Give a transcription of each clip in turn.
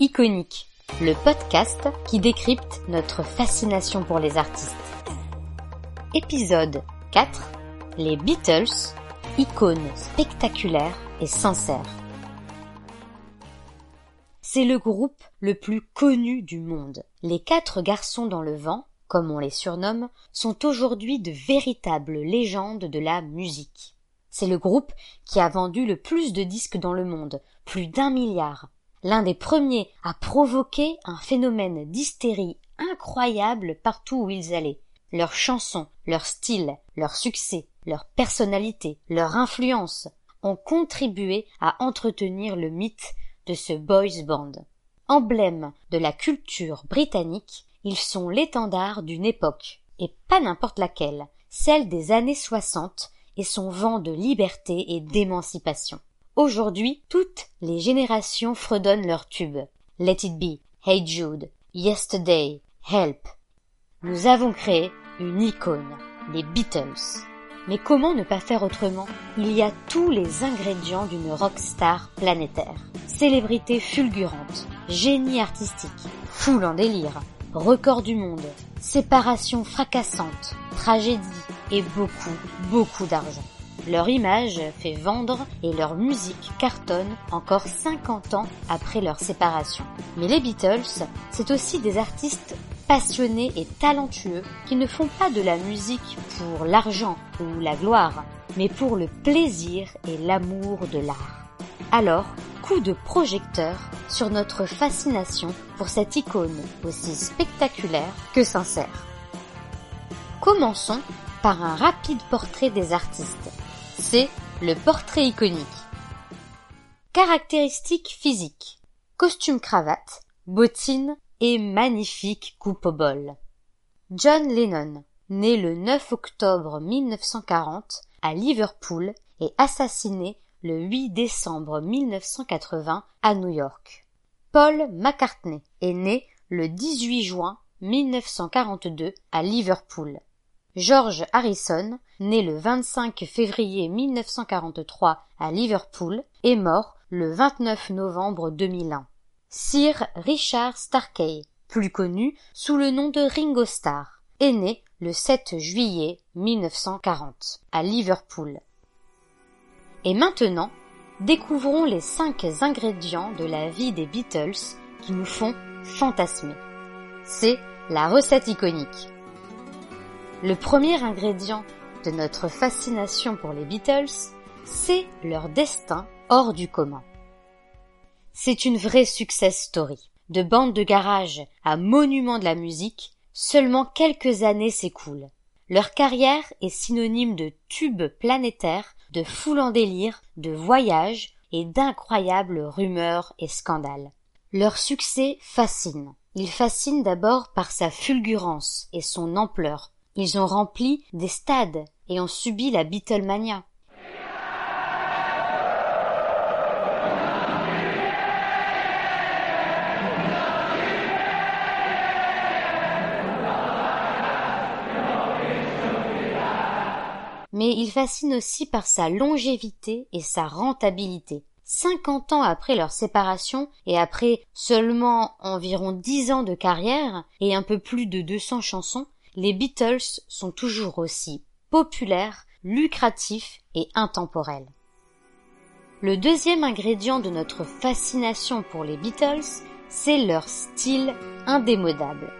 Iconique, le podcast qui décrypte notre fascination pour les artistes. Épisode 4 Les Beatles, icônes spectaculaires et sincères. C'est le groupe le plus connu du monde. Les quatre garçons dans le vent, comme on les surnomme, sont aujourd'hui de véritables légendes de la musique. C'est le groupe qui a vendu le plus de disques dans le monde, plus d'un milliard l'un des premiers à provoquer un phénomène d'hystérie incroyable partout où ils allaient. Leurs chansons, leur style, leur succès, leur personnalité, leur influence ont contribué à entretenir le mythe de ce boys band. Emblème de la culture britannique, ils sont l'étendard d'une époque, et pas n'importe laquelle, celle des années soixante et son vent de liberté et d'émancipation. Aujourd'hui, toutes les générations fredonnent leurs tubes. Let It Be, Hey Jude, Yesterday, Help. Nous avons créé une icône, les Beatles. Mais comment ne pas faire autrement? Il y a tous les ingrédients d'une rockstar planétaire. Célébrité fulgurante, génie artistique, foule en délire, record du monde, séparation fracassante, tragédie et beaucoup, beaucoup d'argent. Leur image fait vendre et leur musique cartonne encore 50 ans après leur séparation. Mais les Beatles, c'est aussi des artistes passionnés et talentueux qui ne font pas de la musique pour l'argent ou la gloire, mais pour le plaisir et l'amour de l'art. Alors, coup de projecteur sur notre fascination pour cette icône aussi spectaculaire que sincère. Commençons par un rapide portrait des artistes c'est le portrait iconique. Caractéristiques physiques. Costume cravate, bottines et magnifique coupe au bol. John Lennon, né le 9 octobre 1940 à Liverpool et assassiné le 8 décembre 1980 à New York. Paul McCartney est né le 18 juin 1942 à Liverpool. George Harrison, né le 25 février 1943 à Liverpool, est mort le 29 novembre 2001. Sir Richard Starkey, plus connu sous le nom de Ringo Starr, est né le 7 juillet 1940 à Liverpool. Et maintenant, découvrons les cinq ingrédients de la vie des Beatles qui nous font fantasmer. C'est la recette iconique. Le premier ingrédient de notre fascination pour les Beatles, c'est leur destin hors du commun. C'est une vraie success story. De bande de garage à monument de la musique, seulement quelques années s'écoulent. Leur carrière est synonyme de tubes planétaires, de foule en délire, de voyages et d'incroyables rumeurs et scandales. Leur succès fascine. Il fascine d'abord par sa fulgurance et son ampleur, ils ont rempli des stades et ont subi la Beatlemania. mais il fascine aussi par sa longévité et sa rentabilité. Cinquante ans après leur séparation et après seulement environ dix ans de carrière et un peu plus de deux cents chansons, les Beatles sont toujours aussi populaires, lucratifs et intemporels. Le deuxième ingrédient de notre fascination pour les Beatles, c'est leur style indémodable.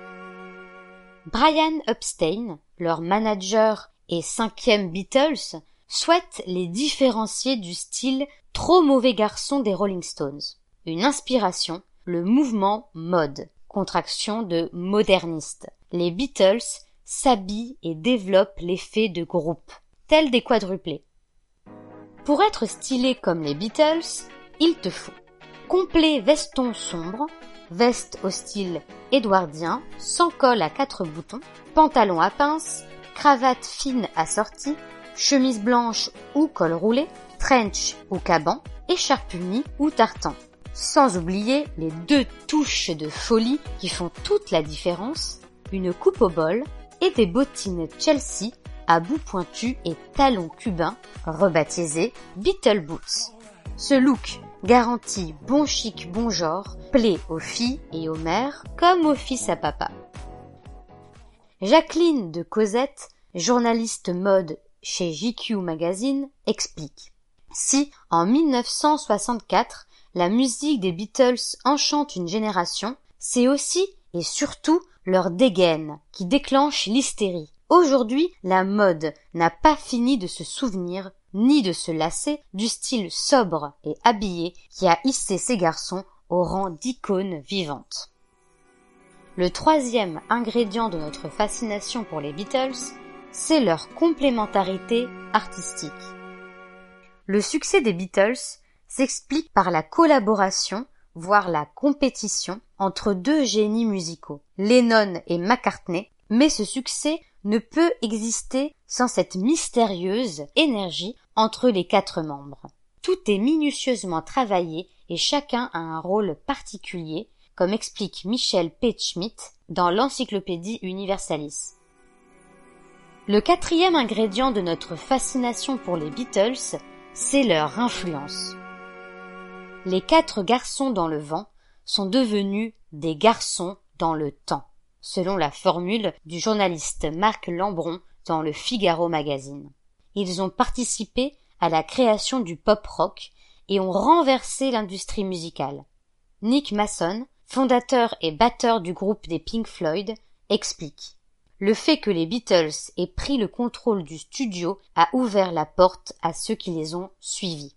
Brian Epstein, leur manager et cinquième Beatles, souhaite les différencier du style trop mauvais garçon des Rolling Stones. Une inspiration, le mouvement mode, contraction de moderniste. Les Beatles s'habille et développe l'effet de groupe, tel des quadruplés. Pour être stylé comme les Beatles, il te faut complet veston sombre, veste au style édouardien, sans col à quatre boutons, pantalon à pince, cravate fine assortie, chemise blanche ou col roulé, trench ou caban, écharpe unie ou tartan. Sans oublier les deux touches de folie qui font toute la différence, une coupe au bol, et des bottines Chelsea à bout pointu et talons cubains, rebaptisés Beetle Boots. Ce look garantit bon chic, bon genre, plaît aux filles et aux mères comme aux fils à papa. Jacqueline de Cosette, journaliste mode chez GQ Magazine, explique. Si, en 1964, la musique des Beatles enchante une génération, c'est aussi et surtout leur dégaine qui déclenche l'hystérie. Aujourd'hui, la mode n'a pas fini de se souvenir ni de se lasser du style sobre et habillé qui a hissé ces garçons au rang d'icônes vivantes. Le troisième ingrédient de notre fascination pour les Beatles, c'est leur complémentarité artistique. Le succès des Beatles s'explique par la collaboration, voire la compétition, entre deux génies musicaux, Lennon et McCartney, mais ce succès ne peut exister sans cette mystérieuse énergie entre les quatre membres. Tout est minutieusement travaillé et chacun a un rôle particulier, comme explique Michel Schmidt dans l'Encyclopédie Universalis. Le quatrième ingrédient de notre fascination pour les Beatles, c'est leur influence. Les quatre garçons dans le vent sont devenus des garçons dans le temps selon la formule du journaliste Marc Lambron dans le Figaro magazine. Ils ont participé à la création du pop rock et ont renversé l'industrie musicale. Nick Mason, fondateur et batteur du groupe des Pink Floyd, explique Le fait que les Beatles aient pris le contrôle du studio a ouvert la porte à ceux qui les ont suivis.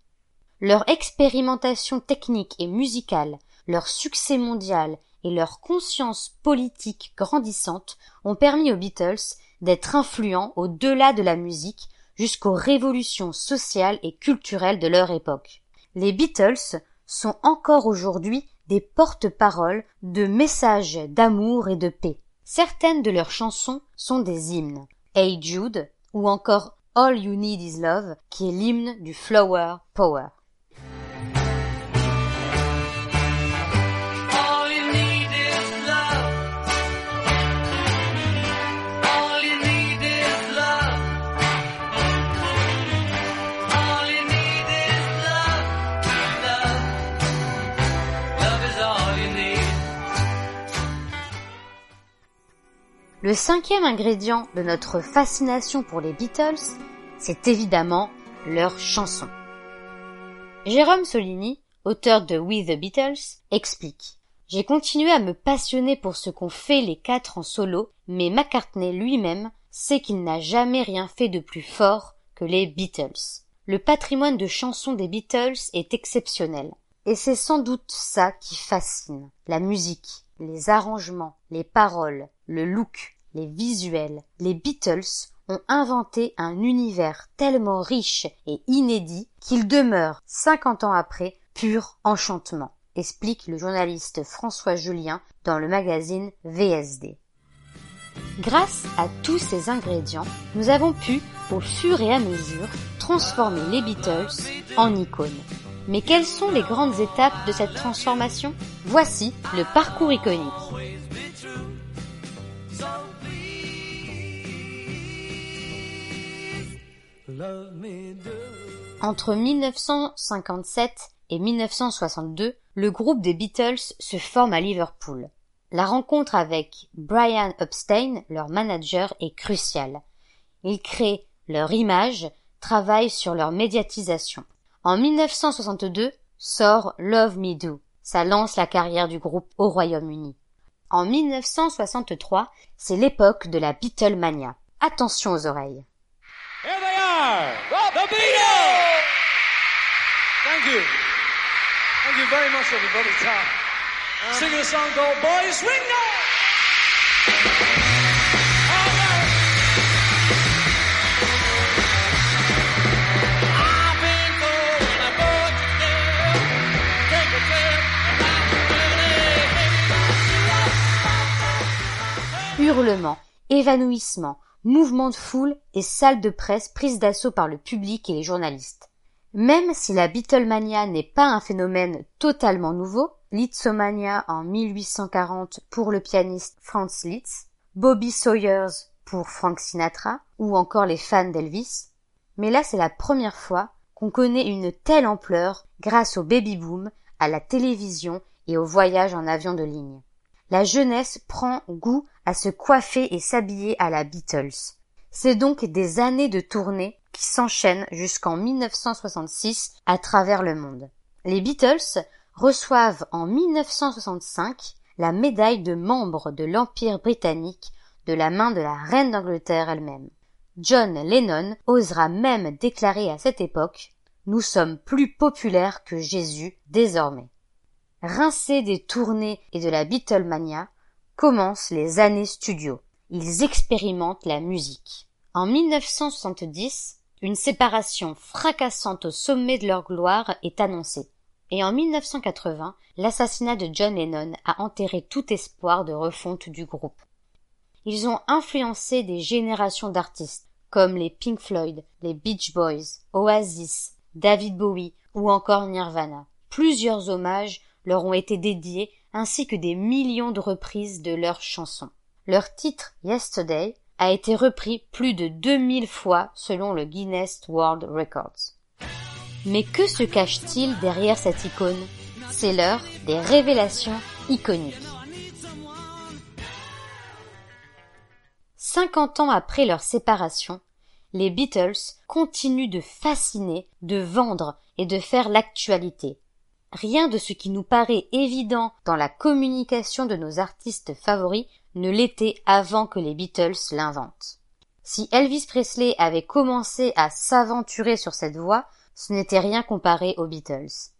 Leur expérimentation technique et musicale, leur succès mondial et leur conscience politique grandissante ont permis aux Beatles d'être influents au-delà de la musique jusqu'aux révolutions sociales et culturelles de leur époque. Les Beatles sont encore aujourd'hui des porte-paroles de messages d'amour et de paix. Certaines de leurs chansons sont des hymnes. Hey Jude ou encore All You Need Is Love qui est l'hymne du Flower Power. Le cinquième ingrédient de notre fascination pour les Beatles, c'est évidemment leur chanson. Jérôme Solini, auteur de We the Beatles, explique J'ai continué à me passionner pour ce qu'ont fait les quatre en solo, mais McCartney lui-même sait qu'il n'a jamais rien fait de plus fort que les Beatles. Le patrimoine de chansons des Beatles est exceptionnel. Et c'est sans doute ça qui fascine. La musique, les arrangements, les paroles, le look, les visuels. Les Beatles ont inventé un univers tellement riche et inédit qu'il demeure, cinquante ans après, pur enchantement, explique le journaliste François Julien dans le magazine VSD. Grâce à tous ces ingrédients, nous avons pu, au fur et à mesure, transformer les Beatles en icônes. Mais quelles sont les grandes étapes de cette transformation? Voici le parcours iconique. Entre 1957 et 1962, le groupe des Beatles se forme à Liverpool. La rencontre avec Brian Epstein, leur manager, est cruciale. Ils créent leur image, travaillent sur leur médiatisation. En 1962 sort Love Me Do. Ça lance la carrière du groupe au Royaume-Uni. En 1963, c'est l'époque de la Beatlemania. Attention aux oreilles. Beatles! Thank you. Thank you very much, everybody. Tom. Um, Singing a song called Boys Swing Now! hurlements, évanouissements, mouvements de foule et salles de presse prises d'assaut par le public et les journalistes. Même si la Beatlemania n'est pas un phénomène totalement nouveau, Litzomania en 1840 pour le pianiste Franz Liszt, Bobby Sawyers pour Frank Sinatra ou encore les fans d'Elvis, mais là c'est la première fois qu'on connaît une telle ampleur grâce au baby-boom, à la télévision et au voyage en avion de ligne. La jeunesse prend goût à se coiffer et s'habiller à la Beatles. C'est donc des années de tournée qui s'enchaînent jusqu'en 1966 à travers le monde. Les Beatles reçoivent en 1965 la médaille de membre de l'Empire britannique de la main de la reine d'Angleterre elle-même. John Lennon osera même déclarer à cette époque Nous sommes plus populaires que Jésus désormais. Rincés des tournées et de la Beatlemania, commencent les années studio. Ils expérimentent la musique. En 1970, une séparation fracassante au sommet de leur gloire est annoncée. Et en 1980, l'assassinat de John Lennon a enterré tout espoir de refonte du groupe. Ils ont influencé des générations d'artistes, comme les Pink Floyd, les Beach Boys, Oasis, David Bowie ou encore Nirvana. Plusieurs hommages leur ont été dédiés ainsi que des millions de reprises de leurs chansons. Leur titre Yesterday a été repris plus de 2000 fois selon le Guinness World Records. Mais que se cache-t-il derrière cette icône? C'est l'heure des révélations iconiques. 50 ans après leur séparation, les Beatles continuent de fasciner, de vendre et de faire l'actualité. Rien de ce qui nous paraît évident dans la communication de nos artistes favoris ne l'était avant que les Beatles l'inventent. Si Elvis Presley avait commencé à s'aventurer sur cette voie, ce n'était rien comparé aux Beatles.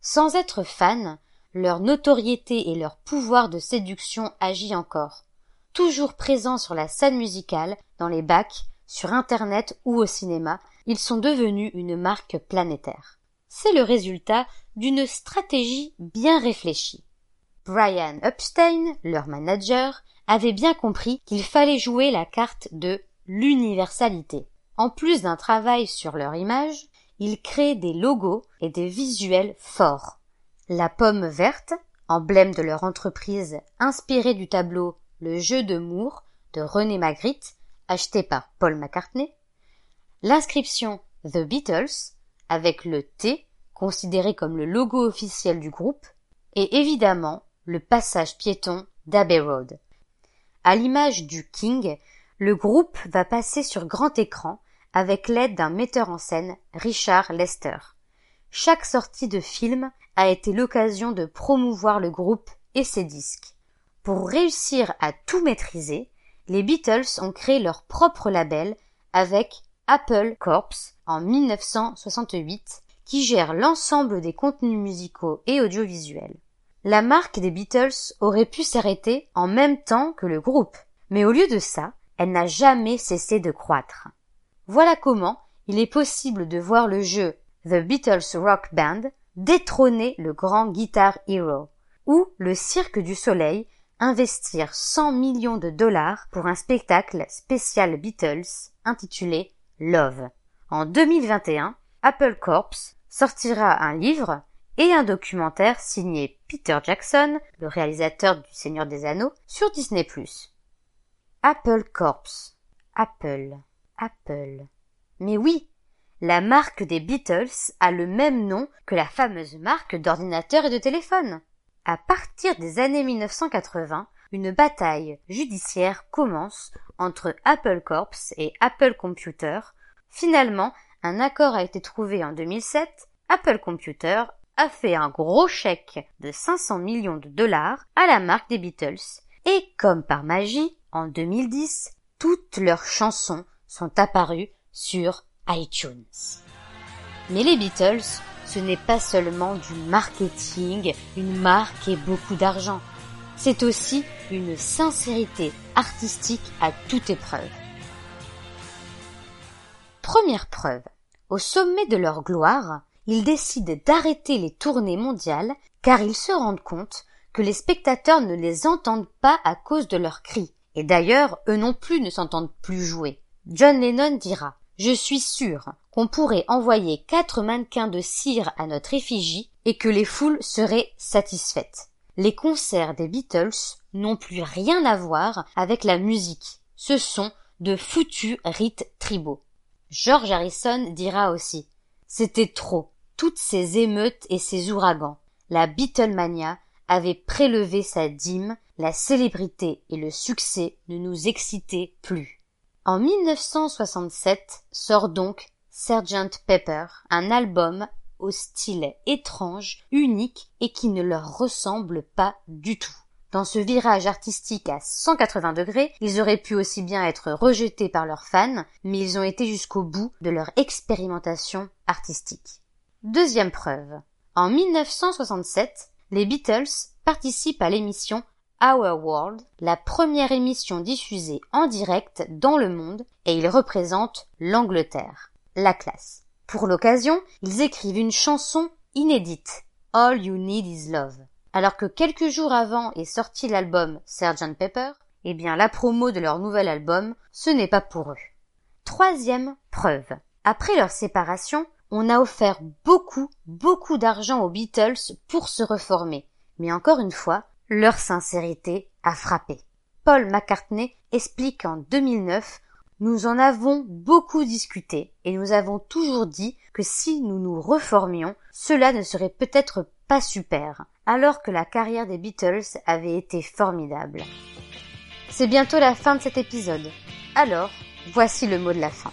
Sans être fans, leur notoriété et leur pouvoir de séduction agit encore. Toujours présents sur la scène musicale, dans les bacs, sur Internet ou au cinéma, ils sont devenus une marque planétaire. C'est le résultat d'une stratégie bien réfléchie. Brian Epstein, leur manager, avait bien compris qu'il fallait jouer la carte de l'universalité. En plus d'un travail sur leur image, ils créent des logos et des visuels forts. La pomme verte, emblème de leur entreprise inspirée du tableau Le jeu de Moore de René Magritte, acheté par Paul McCartney, l'inscription The Beatles, avec le T, considéré comme le logo officiel du groupe, et évidemment le passage piéton d'Abbey Road. À l'image du King, le groupe va passer sur grand écran avec l'aide d'un metteur en scène, Richard Lester. Chaque sortie de film a été l'occasion de promouvoir le groupe et ses disques. Pour réussir à tout maîtriser, les Beatles ont créé leur propre label avec Apple Corps en 1968 qui gère l'ensemble des contenus musicaux et audiovisuels. La marque des Beatles aurait pu s'arrêter en même temps que le groupe, mais au lieu de ça, elle n'a jamais cessé de croître. Voilà comment il est possible de voir le jeu The Beatles Rock Band détrôner le grand Guitar Hero, ou le Cirque du Soleil investir 100 millions de dollars pour un spectacle spécial Beatles intitulé Love. En 2021, Apple Corps sortira un livre et un documentaire signé Peter Jackson, le réalisateur du Seigneur des Anneaux, sur Disney+. Apple Corps. Apple. Apple. Mais oui, la marque des Beatles a le même nom que la fameuse marque d'ordinateurs et de téléphones. À partir des années 1980, une bataille judiciaire commence entre Apple Corps et Apple Computer. Finalement, un accord a été trouvé en 2007. Apple Computer a fait un gros chèque de 500 millions de dollars à la marque des Beatles. Et comme par magie, en 2010, toutes leurs chansons sont apparues sur iTunes. Mais les Beatles ce n'est pas seulement du marketing, une marque et beaucoup d'argent. C'est aussi une sincérité artistique à toute épreuve. Première preuve. Au sommet de leur gloire, ils décident d'arrêter les tournées mondiales car ils se rendent compte que les spectateurs ne les entendent pas à cause de leurs cris. Et d'ailleurs, eux non plus ne s'entendent plus jouer. John Lennon dira je suis sûr qu'on pourrait envoyer quatre mannequins de cire à notre effigie et que les foules seraient satisfaites. Les concerts des Beatles n'ont plus rien à voir avec la musique. Ce sont de foutus rites tribaux. George Harrison dira aussi C'était trop. Toutes ces émeutes et ces ouragans. La Beatlemania avait prélevé sa dîme, la célébrité et le succès ne nous excitaient plus. En 1967 sort donc Sgt Pepper, un album au style étrange, unique et qui ne leur ressemble pas du tout. Dans ce virage artistique à 180 degrés, ils auraient pu aussi bien être rejetés par leurs fans, mais ils ont été jusqu'au bout de leur expérimentation artistique. Deuxième preuve. En 1967, les Beatles participent à l'émission Our World, la première émission diffusée en direct dans le monde, et ils représentent l'Angleterre. La classe. Pour l'occasion, ils écrivent une chanson inédite, All You Need Is Love. Alors que quelques jours avant est sorti l'album Sgt Pepper, eh bien la promo de leur nouvel album, ce n'est pas pour eux. Troisième preuve. Après leur séparation, on a offert beaucoup, beaucoup d'argent aux Beatles pour se reformer. Mais encore une fois, leur sincérité a frappé. Paul McCartney explique en 2009 nous en avons beaucoup discuté et nous avons toujours dit que si nous nous reformions, cela ne serait peut-être pas super, alors que la carrière des Beatles avait été formidable. C'est bientôt la fin de cet épisode. Alors, voici le mot de la fin.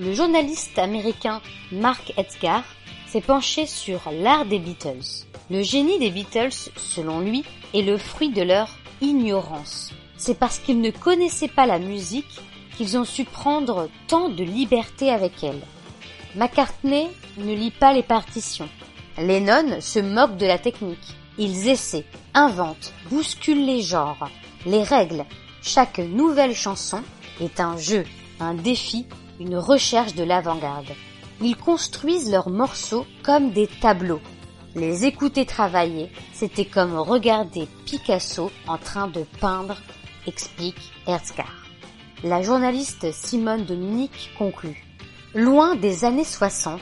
Le journaliste américain Mark Edgar s'est penché sur l'art des Beatles. Le génie des Beatles, selon lui, est le fruit de leur ignorance. C'est parce qu'ils ne connaissaient pas la musique qu'ils ont su prendre tant de liberté avec elle. McCartney ne lit pas les partitions. Lennon se moque de la technique. Ils essaient, inventent, bousculent les genres, les règles. Chaque nouvelle chanson est un jeu, un défi, une recherche de l'avant-garde. Ils construisent leurs morceaux comme des tableaux. Les écouter travailler, c'était comme regarder Picasso en train de peindre, explique Herzgar. La journaliste Simone Dominique conclut. Loin des années 60,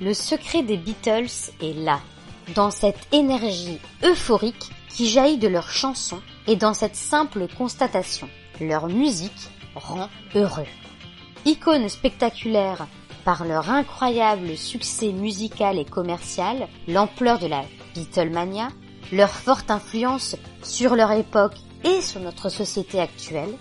le secret des Beatles est là, dans cette énergie euphorique qui jaillit de leurs chansons et dans cette simple constatation. Leur musique rend heureux. Icônes spectaculaires par leur incroyable succès musical et commercial, l'ampleur de la Beatlemania, leur forte influence sur leur époque et sur notre société actuelle,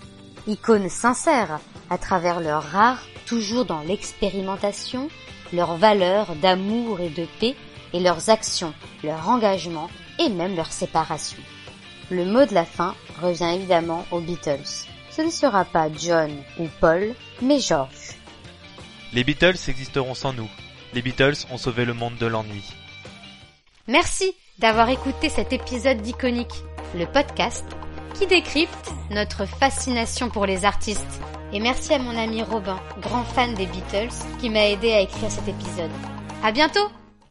icônes sincères à travers leur rare, toujours dans l'expérimentation, leurs valeurs d'amour et de paix, et leurs actions, leur engagement et même leur séparation. Le mot de la fin revient évidemment aux Beatles. Ce ne sera pas John ou Paul, mais George. Les Beatles existeront sans nous. Les Beatles ont sauvé le monde de l'ennui. Merci d'avoir écouté cet épisode d'Iconique, le podcast qui décrypte notre fascination pour les artistes. Et merci à mon ami Robin, grand fan des Beatles, qui m'a aidé à écrire cet épisode. À bientôt!